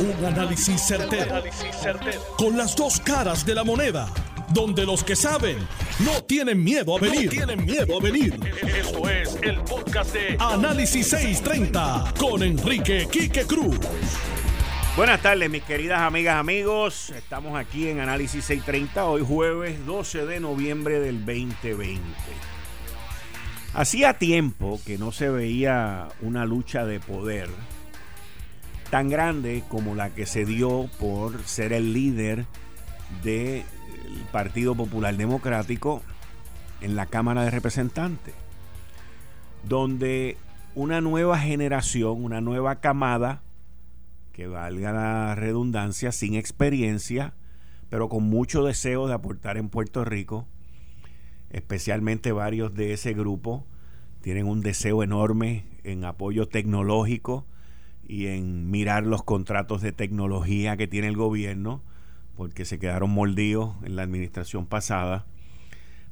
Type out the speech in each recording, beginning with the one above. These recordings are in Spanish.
Un análisis certero, Con las dos caras de la moneda. Donde los que saben no tienen miedo a venir. tienen miedo a venir. Esto es el podcast de Análisis 630 con Enrique Quique Cruz. Buenas tardes, mis queridas amigas, amigos. Estamos aquí en Análisis 630, hoy jueves 12 de noviembre del 2020. Hacía tiempo que no se veía una lucha de poder tan grande como la que se dio por ser el líder del Partido Popular Democrático en la Cámara de Representantes, donde una nueva generación, una nueva camada, que valga la redundancia, sin experiencia, pero con mucho deseo de aportar en Puerto Rico, especialmente varios de ese grupo, tienen un deseo enorme en apoyo tecnológico, y en mirar los contratos de tecnología que tiene el gobierno, porque se quedaron mordidos en la administración pasada.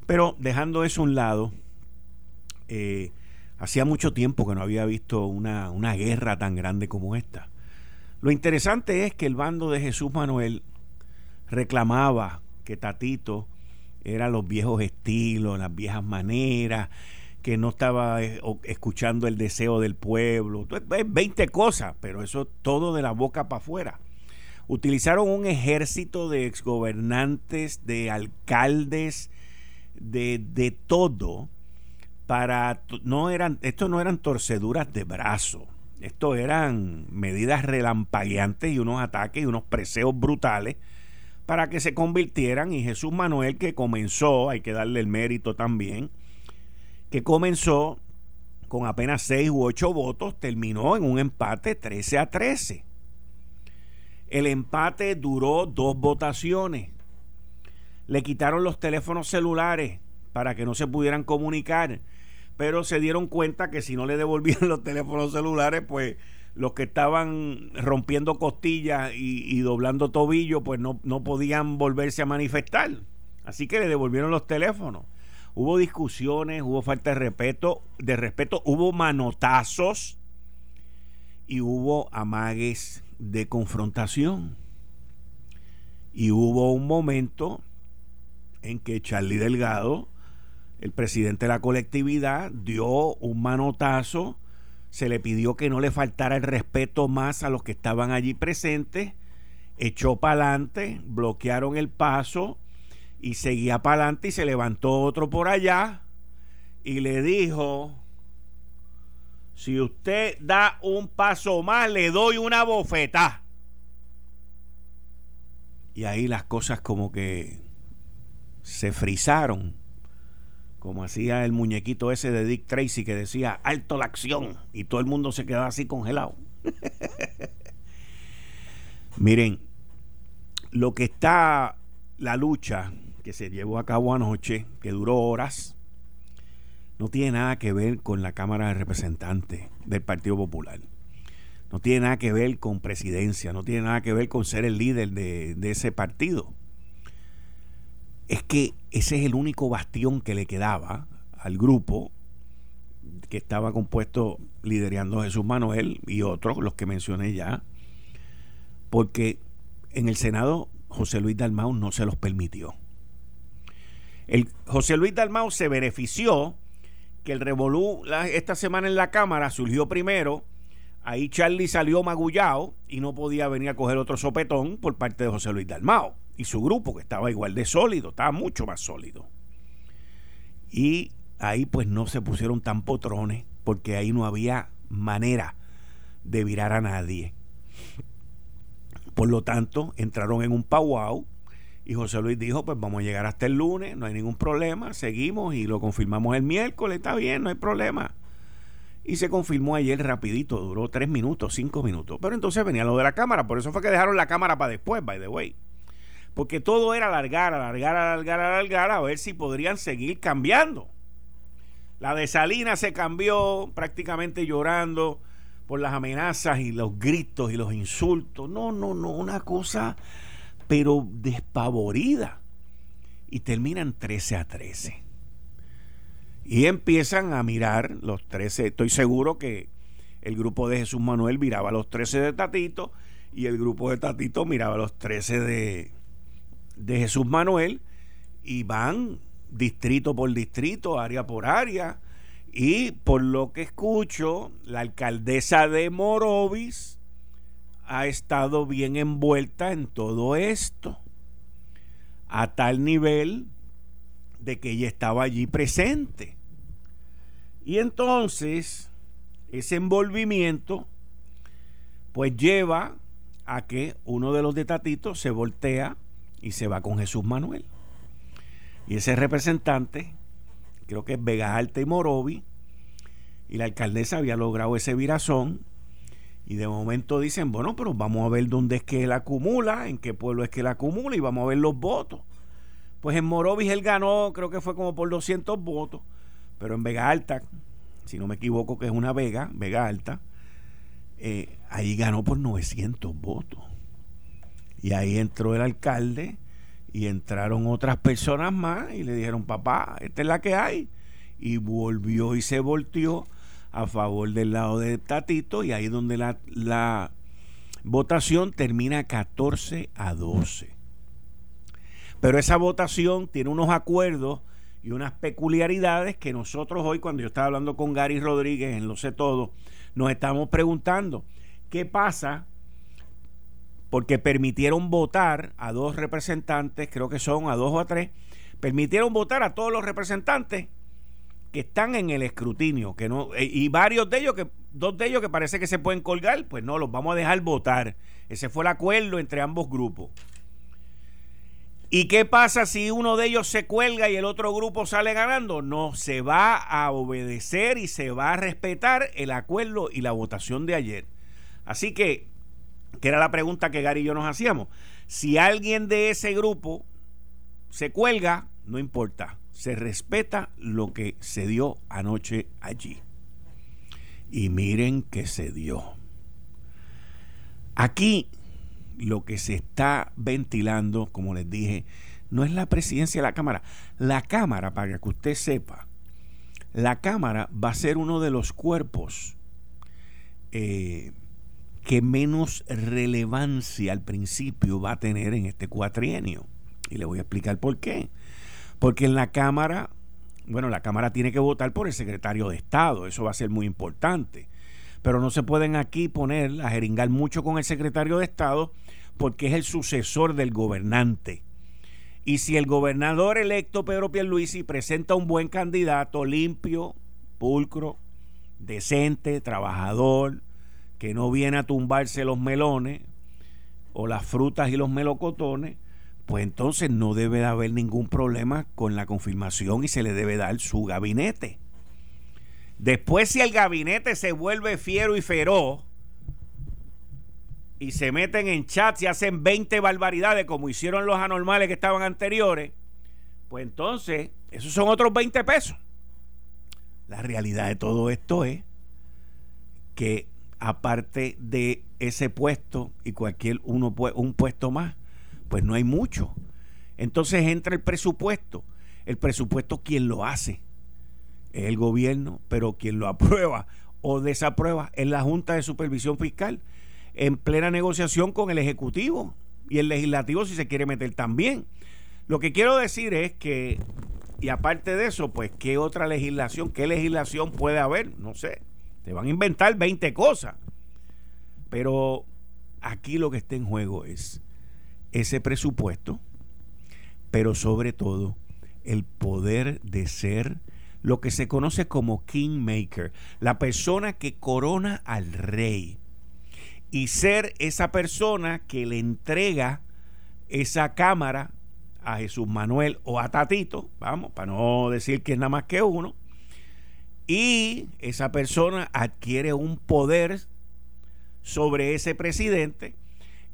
Pero dejando eso a un lado, eh, hacía mucho tiempo que no había visto una, una guerra tan grande como esta. Lo interesante es que el bando de Jesús Manuel reclamaba que Tatito era los viejos estilos, las viejas maneras, que no estaba eh, escuchando el deseo del pueblo. 20 cosas, pero eso todo de la boca para afuera. Utilizaron un ejército de exgobernantes, de alcaldes, de, de todo, para no eran, esto no eran torceduras de brazo, esto eran medidas relampagueantes y unos ataques y unos preseos brutales para que se convirtieran y Jesús Manuel que comenzó, hay que darle el mérito también, que comenzó con apenas 6 u 8 votos, terminó en un empate 13 a 13. El empate duró dos votaciones. Le quitaron los teléfonos celulares para que no se pudieran comunicar, pero se dieron cuenta que si no le devolvían los teléfonos celulares, pues los que estaban rompiendo costillas y, doblando tobillos, pues no, no podían volverse a manifestar. Así que le devolvieron los teléfonos hubo discusiones, hubo falta de respeto, de respeto, hubo manotazos y hubo amagues de confrontación. Y hubo un momento en que Charlie Delgado, el presidente de la colectividad, dio un manotazo, se le pidió que no le faltara el respeto más a los que estaban allí presentes, echó para adelante, bloquearon el paso y seguía para adelante y se levantó otro por allá y le dijo, si usted da un paso más, le doy una bofeta. Y ahí las cosas como que se frizaron, como hacía el muñequito ese de Dick Tracy que decía, alto la acción, y todo el mundo se quedaba así congelado. Miren, lo que está la lucha que se llevó a cabo anoche, que duró horas, no tiene nada que ver con la Cámara de Representantes del Partido Popular. No tiene nada que ver con presidencia, no tiene nada que ver con ser el líder de, ese partido. Es que ese es el único bastión que le quedaba al grupo que estaba compuesto liderando Jesús Manuel y otros, los que mencioné ya, porque en el Senado José Luis Dalmau no se los permitió. El José Luis Dalmau se benefició que el revolú esta semana en la Cámara surgió primero. Ahí Charlie salió magullado y no podía venir a coger otro sopetón por parte de José Luis Dalmao y su grupo, que estaba igual de sólido, estaba mucho más sólido. Y ahí pues no se pusieron tan potrones porque ahí no había manera de virar a nadie. Por lo tanto, entraron en un powwow y José Luis dijo, pues vamos a llegar hasta el lunes, no hay ningún problema, seguimos y lo confirmamos el miércoles, está bien, no hay problema. Y se confirmó ayer rapidito, duró tres minutos, cinco minutos. Pero entonces venía lo de la cámara, por eso fue que dejaron la cámara para después, by the way. Porque todo era alargar, alargar, alargar, alargar, a ver si podrían seguir cambiando. La de Salinas se cambió prácticamente llorando por las amenazas y los gritos y los insultos. No, no, no, una cosa pero despavorida. Y terminan 13 a 13. Y empiezan a mirar los 13. Estoy seguro que el grupo de Jesús Manuel viraba los 13 de Tatito y el grupo de Tatito miraba los 13 de, de Jesús Manuel y van distrito por distrito, área por área. Y por lo que escucho, la alcaldesa de Morovis ha estado bien envuelta en todo esto, a tal nivel de que ella estaba allí presente. Y entonces, ese envolvimiento, pues lleva a que uno de los de Tatito se voltea y se va con Jesús Manuel. Y ese representante, creo que es Vega Alta y Morovi, y la alcaldesa había logrado ese virazón. Y de momento dicen, bueno, pero vamos a ver dónde es que él acumula, en qué pueblo es que él acumula y vamos a ver los votos. Pues en Morovis él ganó, creo que fue como por 200 votos, pero en Vega Alta, si no me equivoco que es una Vega, Vega Alta, eh, ahí ganó por 900 votos. Y ahí entró el alcalde y entraron otras personas más y le dijeron, papá, esta es la que hay. Y volvió y se volteó a favor del lado de Tatito y ahí donde la, la votación termina 14 a 12. Pero esa votación tiene unos acuerdos y unas peculiaridades que nosotros hoy, cuando yo estaba hablando con Gary Rodríguez en Lo sé todo, nos estamos preguntando, ¿qué pasa porque permitieron votar a dos representantes, creo que son a dos o a tres, permitieron votar a todos los representantes están en el escrutinio, que no eh, y varios de ellos que dos de ellos que parece que se pueden colgar, pues no los vamos a dejar votar. Ese fue el acuerdo entre ambos grupos. ¿Y qué pasa si uno de ellos se cuelga y el otro grupo sale ganando? No, se va a obedecer y se va a respetar el acuerdo y la votación de ayer. Así que que era la pregunta que Gary y yo nos hacíamos. Si alguien de ese grupo se cuelga, no importa, se respeta lo que se dio anoche allí. Y miren que se dio. Aquí lo que se está ventilando, como les dije, no es la presidencia de la Cámara. La Cámara, para que usted sepa, la Cámara va a ser uno de los cuerpos eh, que menos relevancia al principio va a tener en este cuatrienio. Y le voy a explicar por qué. Porque en la Cámara, bueno, la Cámara tiene que votar por el secretario de Estado, eso va a ser muy importante. Pero no se pueden aquí poner a jeringar mucho con el secretario de Estado porque es el sucesor del gobernante. Y si el gobernador electo Pedro Pierluisi presenta un buen candidato, limpio, pulcro, decente, trabajador, que no viene a tumbarse los melones o las frutas y los melocotones, pues entonces no debe de haber ningún problema con la confirmación y se le debe dar su gabinete. Después si el gabinete se vuelve fiero y feroz y se meten en chats y hacen 20 barbaridades como hicieron los anormales que estaban anteriores, pues entonces esos son otros 20 pesos. La realidad de todo esto es que aparte de ese puesto y cualquier uno un puesto más, pues no hay mucho. Entonces entra el presupuesto. El presupuesto quien lo hace es el gobierno, pero quien lo aprueba o desaprueba es la Junta de Supervisión Fiscal en plena negociación con el Ejecutivo y el Legislativo si se quiere meter también. Lo que quiero decir es que, y aparte de eso, pues, ¿qué otra legislación, qué legislación puede haber? No sé. Te van a inventar 20 cosas. Pero aquí lo que está en juego es ese presupuesto, pero sobre todo el poder de ser lo que se conoce como kingmaker, la persona que corona al rey. Y ser esa persona que le entrega esa cámara a Jesús Manuel o a Tatito, vamos, para no decir que es nada más que uno, y esa persona adquiere un poder sobre ese presidente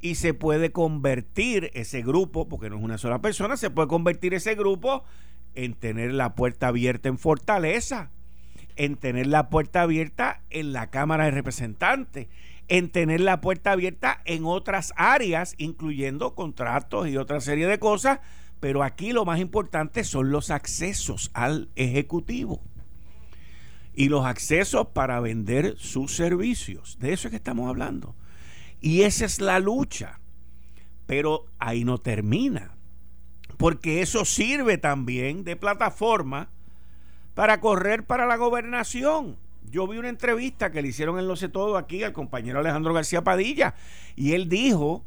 y se puede convertir ese grupo, porque no es una sola persona, se puede convertir ese grupo en tener la puerta abierta en Fortaleza, en tener la puerta abierta en la Cámara de Representantes, en tener la puerta abierta en otras áreas, incluyendo contratos y otra serie de cosas, pero aquí lo más importante son los accesos al Ejecutivo y los accesos para vender sus servicios. De eso es que estamos hablando. Y esa es la lucha. Pero ahí no termina. Porque eso sirve también de plataforma para correr para la gobernación. Yo vi una entrevista que le hicieron en Lo sé todo aquí al compañero Alejandro García Padilla y él dijo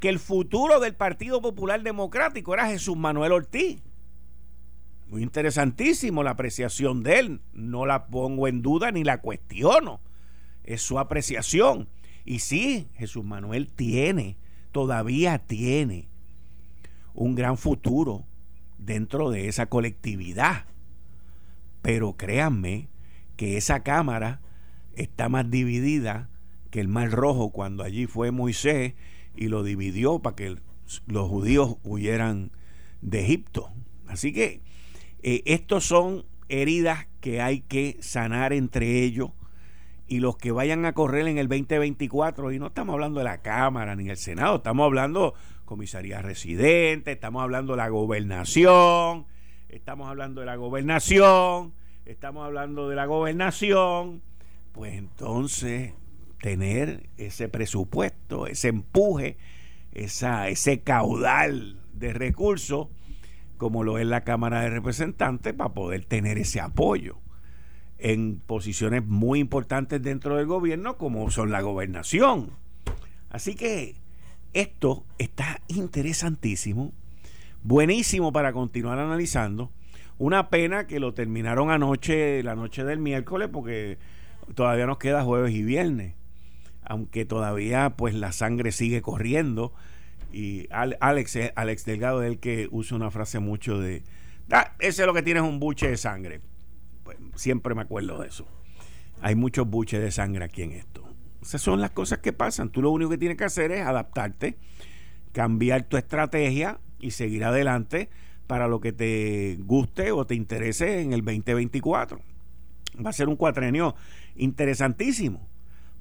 que el futuro del Partido Popular Democrático era Jesús Manuel Ortiz. Muy interesantísimo la apreciación de él. No la pongo en duda ni la cuestiono. Es su apreciación. Y sí, Jesús Manuel tiene, todavía tiene un gran futuro dentro de esa colectividad. Pero créanme que esa cámara está más dividida que el mar rojo cuando allí fue Moisés y lo dividió para que los judíos huyeran de Egipto. Así que eh, estos son heridas que hay que sanar entre ellos y los que vayan a correr en el 2024, y no estamos hablando de la Cámara ni el Senado, estamos hablando comisaría residente, estamos hablando de la gobernación, estamos hablando de la gobernación, estamos hablando de la gobernación, pues entonces tener ese presupuesto, ese empuje, esa, ese caudal de recursos, como lo es la Cámara de Representantes, para poder tener ese apoyo en posiciones muy importantes dentro del gobierno, como son la gobernación. Así que esto está interesantísimo, buenísimo para continuar analizando. Una pena que lo terminaron anoche, la noche del miércoles, porque todavía nos queda jueves y viernes aunque todavía pues la sangre sigue corriendo. Y Alex, eh, Alex Delgado es el que usa una frase mucho de, ah, ese es lo que tienes un buche de sangre. Siempre me acuerdo de eso. Hay muchos buches de sangre aquí en esto. Esas son las cosas que pasan. Tú lo único que tienes que hacer es adaptarte, cambiar tu estrategia y seguir adelante para lo que te guste o te interese en el 2024. Va a ser un cuatrenio interesantísimo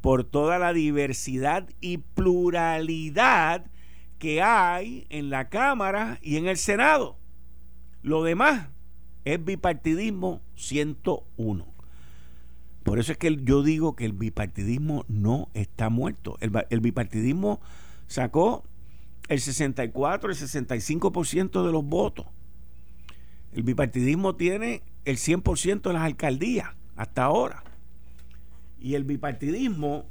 por toda la diversidad y pluralidad que hay en la Cámara y en el Senado. Lo demás es bipartidismo 101. Por eso es que yo digo que el bipartidismo no está muerto. El, bipartidismo sacó el 64, el 65% de los votos. El bipartidismo tiene el 100% de las alcaldías hasta ahora. Y el bipartidismo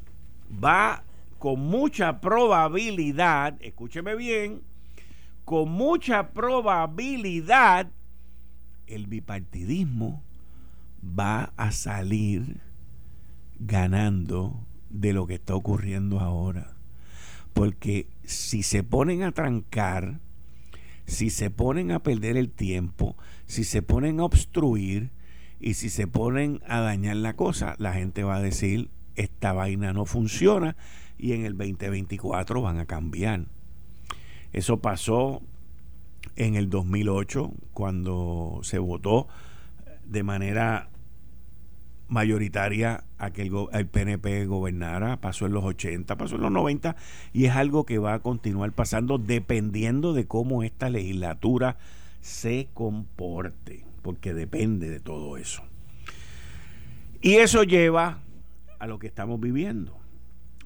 va con mucha probabilidad, escúcheme bien, con mucha probabilidad el bipartidismo va a salir ganando de lo que está ocurriendo ahora. Porque si se ponen a trancar, si se ponen a perder el tiempo, si se ponen a obstruir, y si se ponen a dañar la cosa, la gente va a decir, esta vaina no funciona y en el 2024 van a cambiar. Eso pasó en el 2008 cuando se votó de manera mayoritaria a que el, PNP gobernara, pasó en los 80, pasó en los 90 y es algo que va a continuar pasando dependiendo de cómo esta legislatura se comporte porque depende de todo eso. Y eso lleva a lo que estamos viviendo.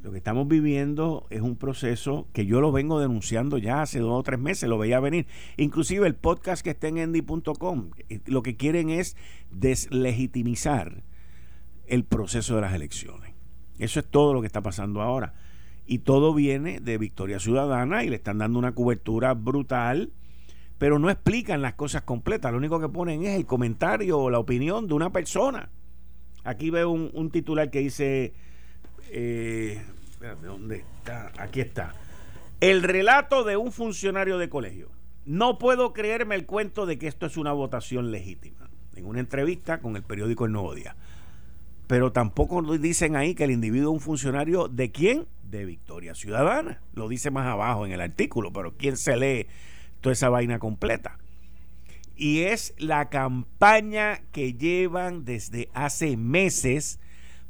Lo que estamos viviendo es un proceso que yo lo vengo denunciando ya hace dos o tres meses, lo veía venir. Inclusive el podcast que está en endy.com, eh, lo que quieren es deslegitimizar el proceso de las elecciones. Eso es todo lo que está pasando ahora. Y todo viene de Victoria Ciudadana y le están dando una cobertura brutal pero no explican las cosas completas. Lo único que ponen es el comentario o la opinión de una persona. Aquí veo un, titular que dice, eh, ¿dónde está? Aquí está. El relato de un funcionario de colegio. No puedo creerme el cuento de que esto es una votación legítima. En una entrevista con el periódico El Nuevo Día. Pero tampoco dicen ahí que el individuo es un funcionario de quién? De Victoria Ciudadana. Lo dice más abajo en el artículo, pero ¿quién se lee toda esa vaina completa. Y es la campaña que llevan desde hace meses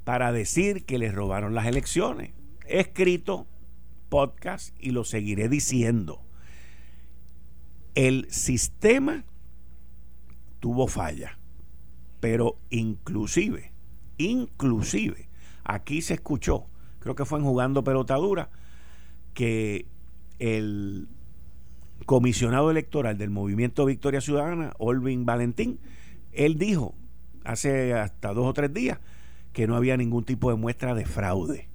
para decir que les robaron las elecciones. He escrito podcast y lo seguiré diciendo. El sistema tuvo falla, pero inclusive, inclusive, aquí se escuchó, creo que fue en jugando pelotadura, que el comisionado electoral del Movimiento Victoria Ciudadana, Olvin Valentín, él dijo hace hasta dos o tres días que no había ningún tipo de muestra de fraude.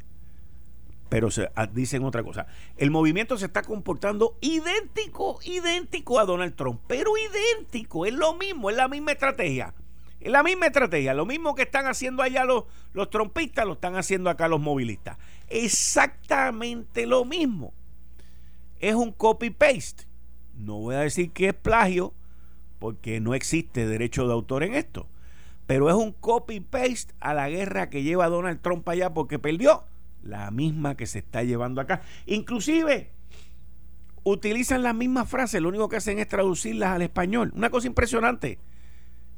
Pero se, ah, dicen otra cosa. El movimiento se está comportando idéntico, idéntico a Donald Trump, pero idéntico, es lo mismo, es la misma estrategia. Es la misma estrategia, lo mismo que están haciendo allá los, los trompistas, lo están haciendo acá los movilistas. Exactamente lo mismo. Es un copy-paste. No voy a decir que es plagio, porque no existe derecho de autor en esto. Pero es un copy-paste a la guerra que lleva Donald Trump allá porque perdió la misma que se está llevando acá. Inclusive utilizan las mismas frases, lo único que hacen es traducirlas al español. Una cosa impresionante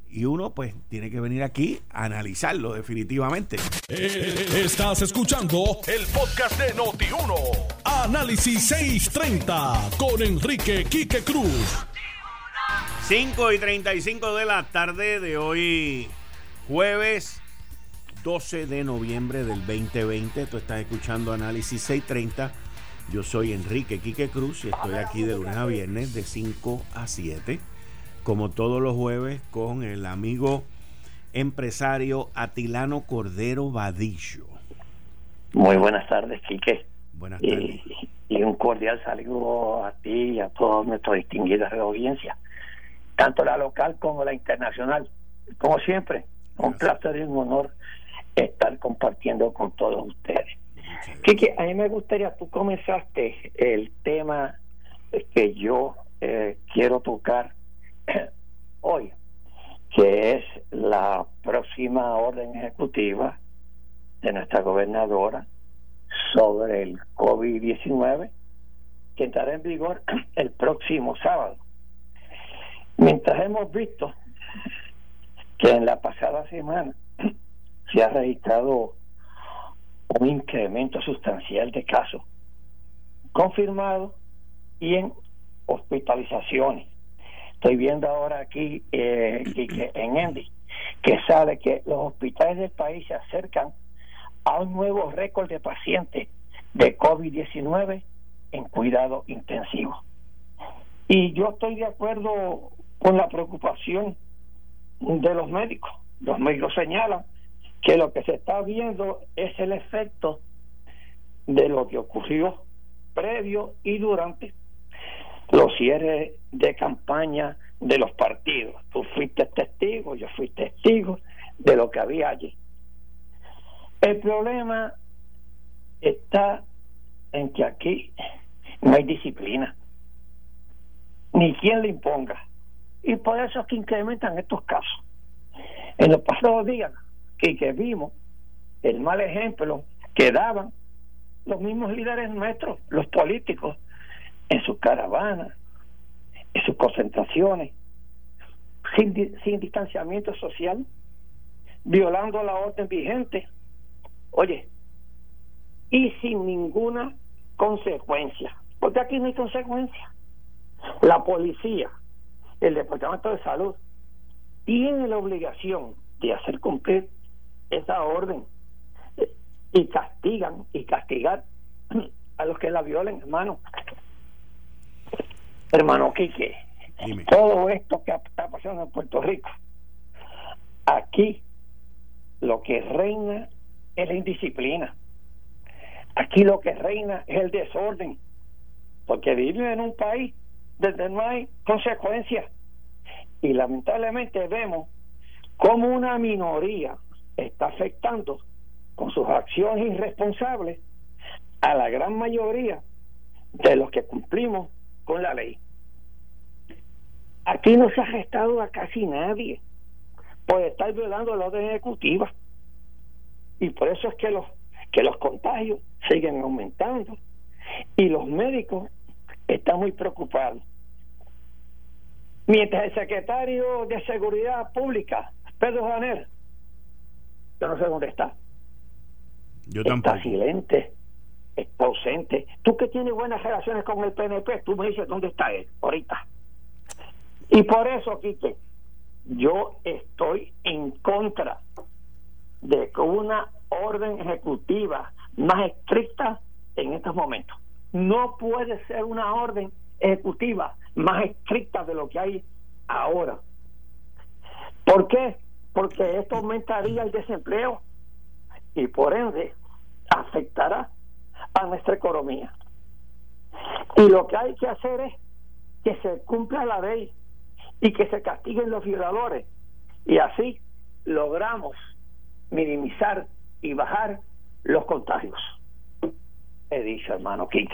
y uno pues tiene que venir aquí a analizarlo definitivamente. Eh, estás escuchando el podcast de Noti1. Análisis 630 con Enrique Quique Cruz. 5 y 35 de la tarde de hoy, jueves 12 de noviembre del 2020. Tú estás escuchando Análisis 630. Yo soy Enrique Quique Cruz y estoy aquí de lunes a viernes de 5 a 7 como todos los jueves, con el amigo empresario Atilano Cordero Vadillo. Muy buenas tardes, Quique. Buenas tardes. Y, un cordial saludo a ti y a todos nuestros distinguidos de audiencia, tanto la local como la internacional. Como siempre, un placer y un honor estar compartiendo con todos ustedes. Quique, a mí me gustaría, tú comenzaste el tema que yo eh, quiero tocar hoy, que es la próxima orden ejecutiva de nuestra gobernadora sobre el COVID-19, que entrará en vigor el próximo sábado. Mientras hemos visto que en la pasada semana se ha registrado un incremento sustancial de casos confirmados y en hospitalizaciones Estoy viendo ahora aquí eh, en Endy que sabe que los hospitales del país se acercan a un nuevo récord de pacientes de COVID-19 en cuidado intensivo. Y yo estoy de acuerdo con la preocupación de los médicos. Los médicos señalan que lo que se está viendo es el efecto de lo que ocurrió previo y durante los cierres de campaña de los partidos. Tú fuiste testigo, yo fui testigo de lo que había allí. El problema está en que aquí no hay disciplina, ni quien le imponga. Y por eso es que incrementan estos casos. En los pasados días que, vimos el mal ejemplo que daban los mismos líderes nuestros, los políticos, en sus caravanas, en sus concentraciones, sin, sin distanciamiento social, violando la orden vigente, oye, y sin ninguna consecuencia, porque aquí no hay consecuencia. La policía, el Departamento de Salud, tiene la obligación de hacer cumplir esa orden y castigan y castigar a los que la violen, hermano hermano Quique, todo esto que está pasando en Puerto Rico, aquí lo que reina es la indisciplina. Aquí lo que reina es el desorden, porque vivimos en un país donde no hay consecuencias. Y lamentablemente vemos cómo una minoría está afectando con sus acciones irresponsables a la gran mayoría de los que cumplimos con la ley. Aquí no se ha arrestado a casi nadie por estar violando la orden ejecutiva. Y por eso es que los, que los contagios siguen aumentando y los médicos están muy preocupados. Mientras el secretario de Seguridad Pública, Pedro Janer, yo no sé dónde está. Yo tampoco. Está silente, está ausente. Tú que tienes buenas relaciones con el PNP, tú me dices dónde está él ahorita. Y por eso, Quique, yo estoy en contra de una orden ejecutiva más estricta en estos momentos. No puede ser una orden ejecutiva más estricta de lo que hay ahora. ¿Por qué? Porque esto aumentaría el desempleo y por ende afectará a nuestra economía. Y lo que hay que hacer es que se cumpla la ley y que se castiguen los violadores. Y así logramos minimizar y bajar los contagios. He dicho, hermano Quique.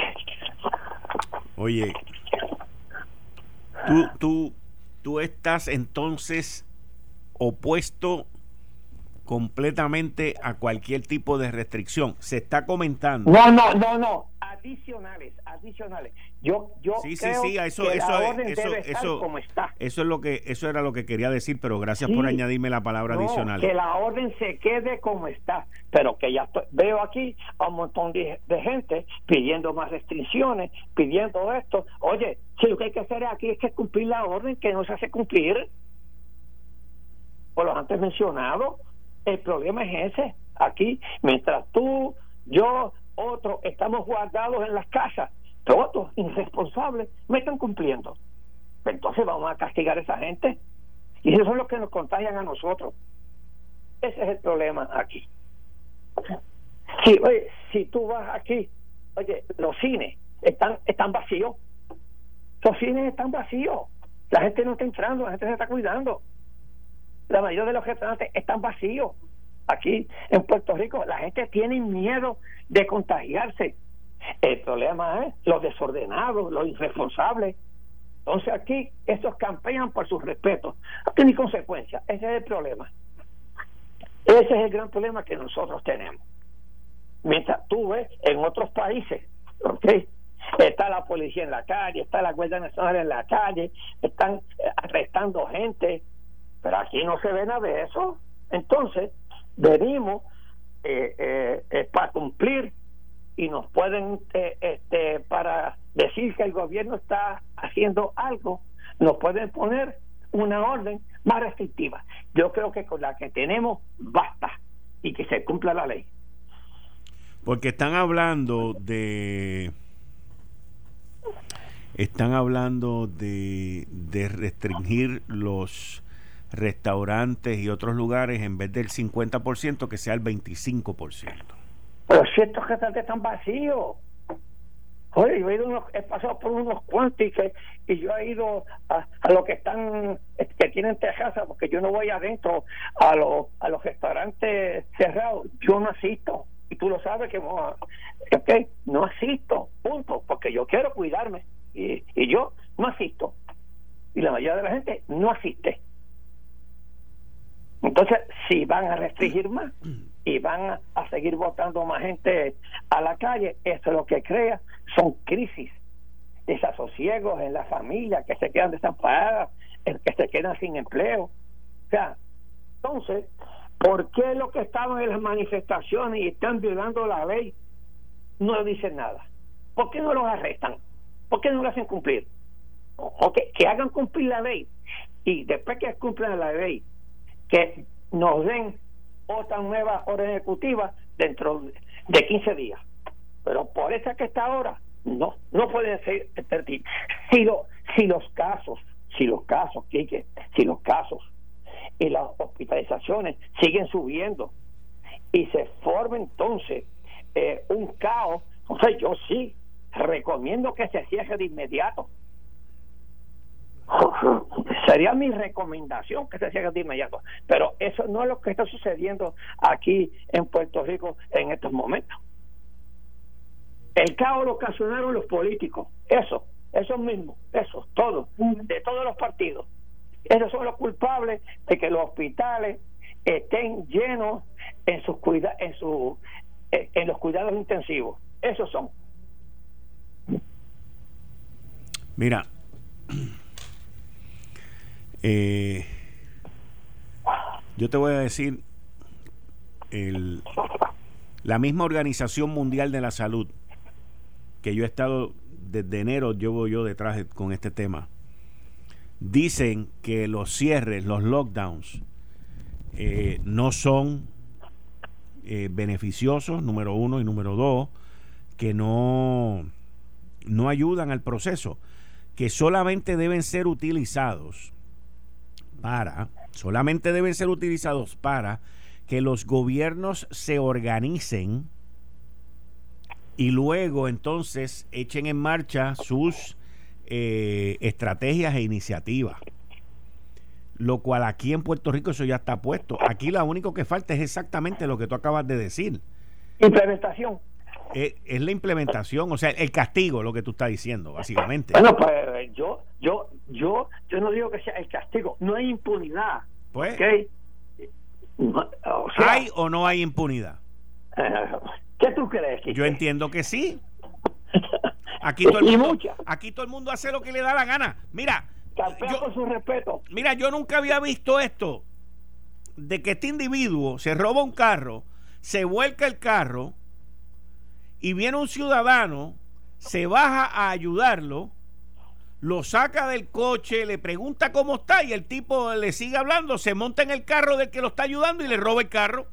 Oye, tú, tú, tú estás entonces opuesto completamente a cualquier tipo de restricción. Se está comentando. No, no, no, no. Adicionales, adicionales. Yo, yo sí, sí, sí, eso, eso, eso, como está. Eso es lo que, eso era lo que quería decir, pero gracias por añadirme la palabra adicional. Que la orden se quede como está, pero que ya veo aquí a un montón de, gente pidiendo más restricciones, pidiendo esto. Oye, si lo que hay que hacer aquí es que cumplir la orden que no se hace cumplir por los antes mencionados el problema es ese. Aquí, mientras tú, yo, otros estamos guardados en las casas, todos irresponsables me están cumpliendo. Entonces vamos a castigar a esa gente. Y eso es lo que nos contagian a nosotros. Ese es el problema aquí. Si, oye, si tú vas aquí, oye, los cines están, están vacíos. Los cines están vacíos. La gente no está entrando, la gente se está cuidando la mayoría de los restaurantes están vacíos. Aquí en Puerto Rico la gente tiene miedo de contagiarse. El problema es los desordenados, los irresponsables. Entonces aquí estos campean por su respeto. No tiene consecuencia. Ese es el problema. Ese es el gran problema que nosotros tenemos. Mientras tú ves en otros países, ¿ok? Está la policía en la calle, está la Guardia Nacional en la calle, están arrestando gente, pero aquí no se ve nada de eso. Entonces, venimos eh, eh, eh, para cumplir y nos pueden, este, para decir que el gobierno está haciendo algo, nos pueden poner una orden más restrictiva. Yo creo que con la que tenemos basta y que se cumpla la ley. Porque están hablando de están hablando de, de restringir los restaurantes y otros lugares, en vez del 50%, que sea el 25%. Pero si estos restaurantes están vacíos. Oye, yo he, ido he pasado por unos cuantos y, yo he ido a, a los que están, que tienen terraza, porque yo no voy adentro a, los a los restaurantes cerrados. Yo no asisto. Y tú lo sabes que no, no asisto, punto, porque yo quiero cuidarme. Y, y yo no asisto. Y la mayoría de la gente no asiste. Entonces, si van a restringir más y van a seguir votando más gente a la calle, eso es lo que crea son crisis, desasosiegos en la familia, que se quedan desamparadas, que se quedan sin empleo. O sea, entonces, ¿por qué los que estaban en las manifestaciones y están violando la ley no dicen nada? ¿Por qué no los arrestan? ¿Por qué no lo hacen cumplir? O que, que hagan cumplir la ley y después que cumplan la ley que nos den otra nueva orden ejecutiva dentro de 15 días. Pero por esa que está ahora, no, no pueden ser si, lo, si los casos, si los casos, Quique, si los casos y las hospitalizaciones siguen subiendo y se forma entonces eh, un caos, sea, yo sí recomiendo que se cierre de inmediato Sería mi recomendación que se haga de inmediato. Pero eso no es lo que está sucediendo aquí en Puerto Rico en estos momentos. El caos lo ocasionaron los políticos. Eso, eso mismo, eso, todo, de todos los partidos. Esos son los culpables de que los hospitales estén llenos en sus cuida en su en los cuidados intensivos. Esos son. Mira, eh, yo te voy a decir, la misma Organización Mundial de la Salud, que yo he estado desde enero, llevo yo detrás con este tema, dicen que los cierres, los lockdowns, eh, no son eh, beneficiosos, número uno, y número dos, que no no ayudan al proceso, que solamente deben ser utilizados para, solamente deben ser utilizados para que los gobiernos se organicen y luego entonces echen en marcha sus eh, estrategias e iniciativas. Lo cual aquí en Puerto Rico eso ya está puesto. Aquí lo único que falta es exactamente lo que tú acabas de decir. Implementación. Es, la implementación, o sea, el castigo, lo que tú estás diciendo, básicamente. Bueno, pues yo, yo, yo, yo no digo que sea el castigo, no hay impunidad. Pues, ¿hay o no hay impunidad? ¿Qué tú crees? Yo entiendo que sí. Aquí todo, el mundo, aquí todo el mundo hace lo que le da la gana. Mira, yo, su respeto. Mira, yo nunca había visto esto de que este individuo se roba un carro, se vuelca el carro y viene un ciudadano, se baja a ayudarlo, lo saca del coche, le pregunta cómo está y el tipo le sigue hablando, se monta en el carro del que lo está ayudando y le roba el carro.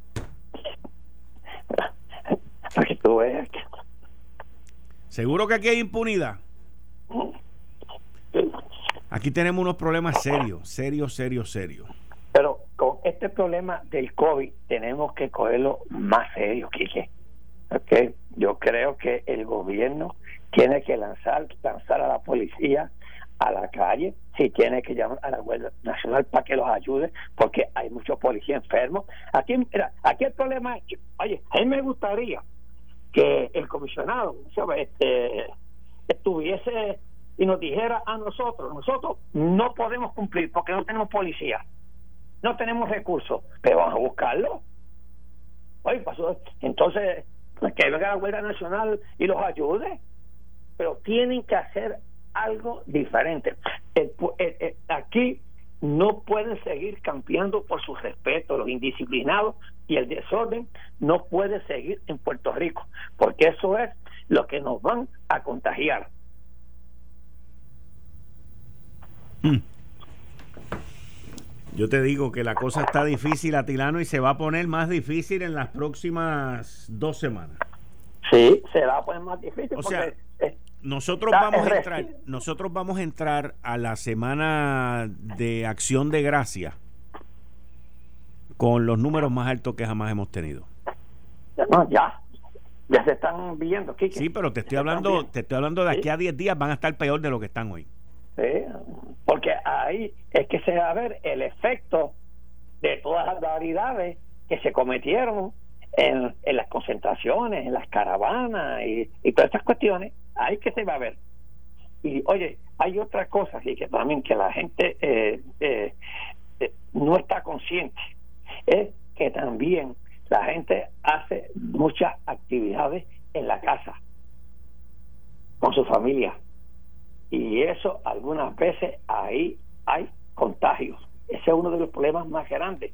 Seguro que aquí hay impunidad. Aquí tenemos unos problemas serios, serios, serios, serios. Pero con este problema del COVID tenemos que cogerlo más serio, Quique. Okay. Yo creo que el gobierno tiene que lanzar, lanzar a la policía a la calle, si tiene que llamar a la Guardia Nacional para que los ayude, porque hay muchos policías enfermos. Aquí, mira, aquí el problema es oye, a mí me gustaría que el comisionado este, estuviese y nos dijera a nosotros, nosotros no podemos cumplir porque no tenemos policía, no tenemos recursos, pero vamos a buscarlo. Oye, pasó, entonces que venga la Guardia Nacional y los ayude, pero tienen que hacer algo diferente. aquí no pueden seguir cambiando por su respeto, los indisciplinados y el desorden no puede seguir en Puerto Rico, porque eso es lo que nos van a contagiar. Hmm. Yo te digo que la cosa está difícil, Atilano, y se va a poner más difícil en las próximas dos semanas. Sí, se va a poner más difícil. O sea, nosotros vamos a entrar, nosotros vamos a entrar a la semana de acción de gracia con los números más altos que jamás hemos tenido. No, ya, ya se están viendo. Sí, pero te estoy hablando, te estoy hablando de aquí a 10 días van a estar peor de lo que están hoy. Sí, porque ahí es que se va a ver el efecto de todas las barbaridades que se cometieron en, las concentraciones, en las caravanas y, todas estas cuestiones, ahí que se va a ver. Y oye, hay otra cosa y que también que la gente eh, eh, eh, no está consciente, es que también la gente hace muchas actividades en la casa con su familia y eso algunas veces ahí hay contagios. Ese es uno de los problemas más grandes,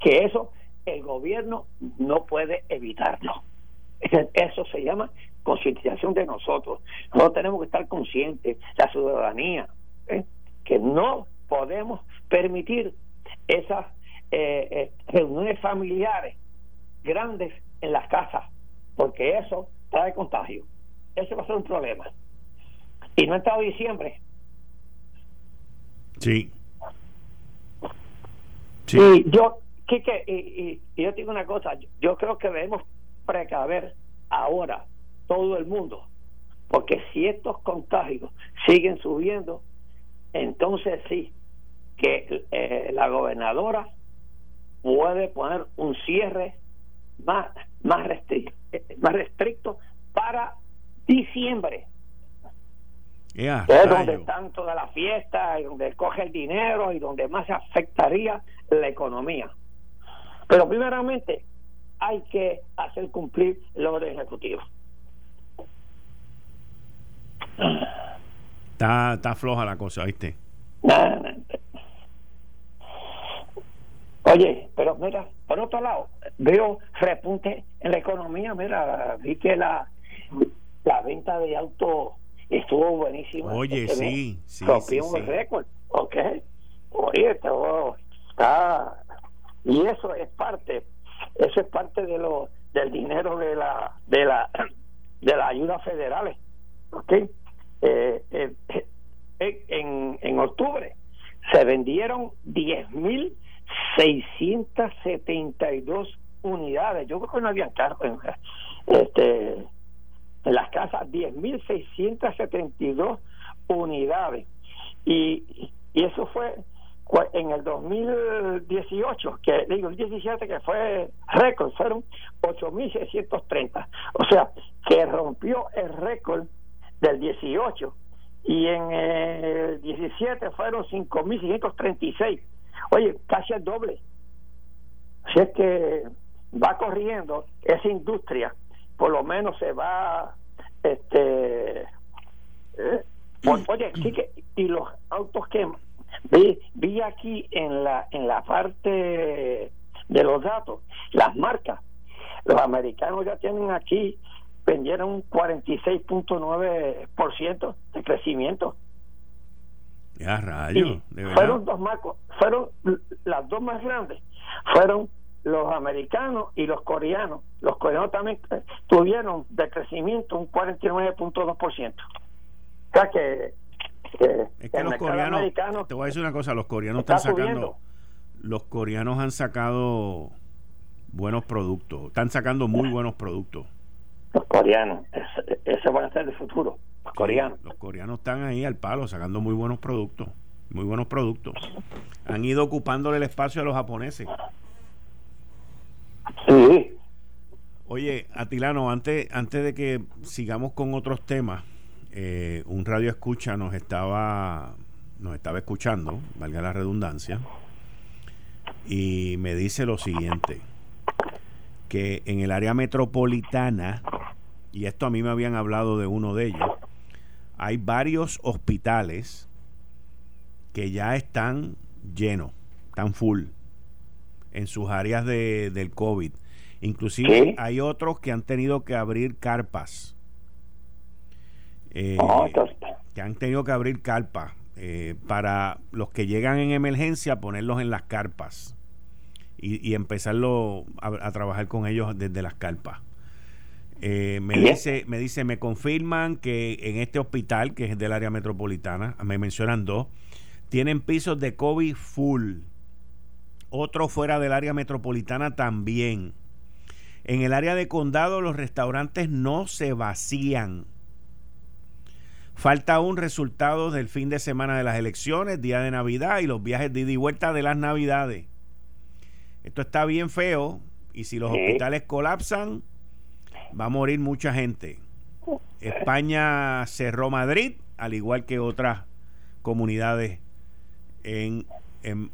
que eso el gobierno no puede evitarlo. Eso se llama concientización de nosotros. No tenemos que estar conscientes, la ciudadanía, ¿eh? que no podemos permitir esas eh, eh, reuniones familiares grandes en las casas, porque eso trae contagio. Ese va a ser un problema. Y no ha entrado diciembre. Sí. sí. Y yo, Quique, y, y, yo digo una cosa, yo creo que debemos precaver ahora todo el mundo, porque si estos contagios siguen subiendo, entonces sí, que eh, la gobernadora puede poner un cierre más, más, restricto, más restricto para diciembre es donde están todas las fiestas, y donde coge el dinero y donde más afectaría la economía. Pero primeramente hay que hacer cumplir el orden ejecutivo. Está, está floja la cosa, ¿viste? Oye, pero mira, por otro lado, veo repunte en la economía. Mira, vi que la, la venta de autos estuvo buenísimo. Oye, este sí, sí. Rompimos el récord, ¿ok? Oye, está. Y eso es parte, eso es parte de lo del dinero de la de la de las ayudas federales, ¿ok? Octubre se vendieron 10.672 unidades. Yo creo que no había carros este, en las casas, 10.672 unidades. Y, y eso fue en el 2018, que digo el 17 que fue récord, fueron 8.630. O sea, que rompió el récord del 18 y en el 17 fueron 5.636. Oye, casi el doble. Así es que va corriendo esa industria, por lo menos se va, este, eh, oye, sí que, y los autos que vi, vi aquí en la, en la parte de los datos, las marcas, los americanos ya tienen aquí vendieron un 46.9% de crecimiento. Ya, rayo, fueron dos marcos, fueron las dos más grandes, fueron los americanos y los coreanos. Los coreanos también eh, tuvieron de crecimiento un 49.2%. O sea que, es que los coreanos, te voy a decir una cosa, los coreanos están sacando, los coreanos han sacado buenos productos, están sacando muy buenos productos. Los coreanos, ese, van a ser el futuro, los coreanos. Los coreanos están ahí al palo sacando muy buenos productos, muy buenos productos. Han ido ocupándole el espacio a los japoneses. Sí. Oye, Atilano, antes, antes de que sigamos con otros temas, eh, un radio escucha nos estaba nos estaba escuchando, valga la redundancia, y me dice lo siguiente que en el área metropolitana, y esto a mí me habían hablado de uno de ellos, hay varios hospitales que ya están llenos, están full en sus áreas de, del COVID. Inclusive hay otros que han tenido que abrir carpas. Eh, ah, que han tenido que abrir carpas eh, para los que llegan en emergencia ponerlos en las carpas y, empezarlo a, trabajar con ellos desde las carpas. Eh, me dice, me dice, me confirman que en este hospital, que es del área metropolitana, me mencionan dos, tienen pisos de COVID full. Otro fuera del área metropolitana también. En el área de condado los restaurantes no se vacían. Falta un resultado del fin de semana de las elecciones, día de Navidad y los viajes de ida y vuelta de las Navidades. Esto está bien feo y si los hospitales colapsan, va a morir mucha gente. España cerró Madrid, al igual que otras comunidades en,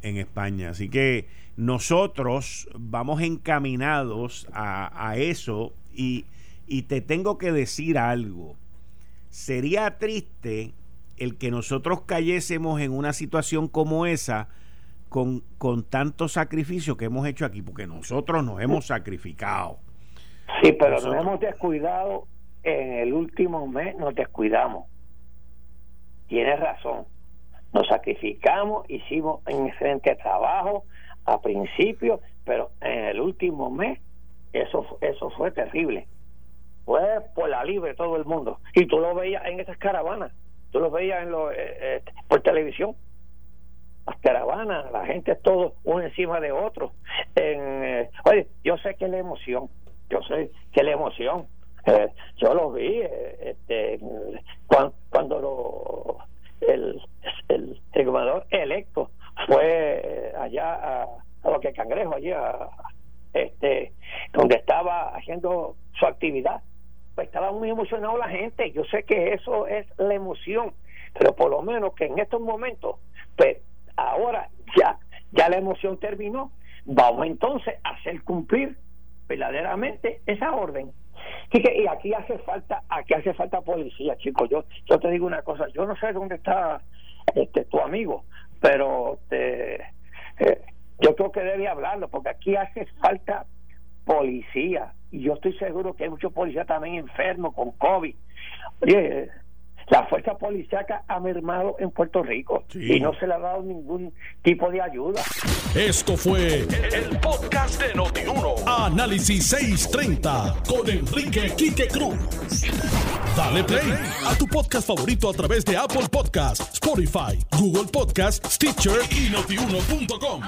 España. Así que nosotros vamos encaminados a, eso y, y te tengo que decir algo. Sería triste el que nosotros cayésemos en una situación como esa con, con tanto sacrificio que hemos hecho aquí, porque nosotros nos hemos sacrificado. Sí, pero nos hemos descuidado en el último mes, nos descuidamos. Tienes razón. Nos sacrificamos, hicimos un excelente trabajo a principio, pero en el último mes eso, eso fue terrible. Fue por la libre todo el mundo. Y tú lo veías en esas caravanas, tú lo veías en lo, eh, eh, por televisión las caravanas, la gente es todo uno encima de otro. En, eh, oye, yo sé que la emoción, yo sé que la emoción, eh, yo lo vi eh, este, cuando, lo, el, el, gobernador electo fue allá a, a lo que Cangrejo, allá, este, donde estaba haciendo su actividad. Pues estaba muy emocionado la gente. Yo sé que eso es la emoción, pero por lo menos que en estos momentos, pues ahora ya, ya la emoción terminó, vamos entonces a hacer cumplir verdaderamente esa orden. Y, aquí hace falta, aquí hace falta policía, chicos. Yo, yo te digo una cosa, yo no sé dónde está este tu amigo, pero te, eh, yo creo que debe hablarlo, porque aquí hace falta policía. Y yo estoy seguro que hay muchos policías también enfermos con COVID. Oye, la fuerza policíaca ha mermado en Puerto Rico y no se le ha dado ningún tipo de ayuda. Esto fue el, podcast de Notiuno. Análisis 630 con Enrique Quique Cruz. Dale play a tu podcast favorito a través de Apple Podcasts, Spotify, Google Podcasts, Stitcher y notiuno.com.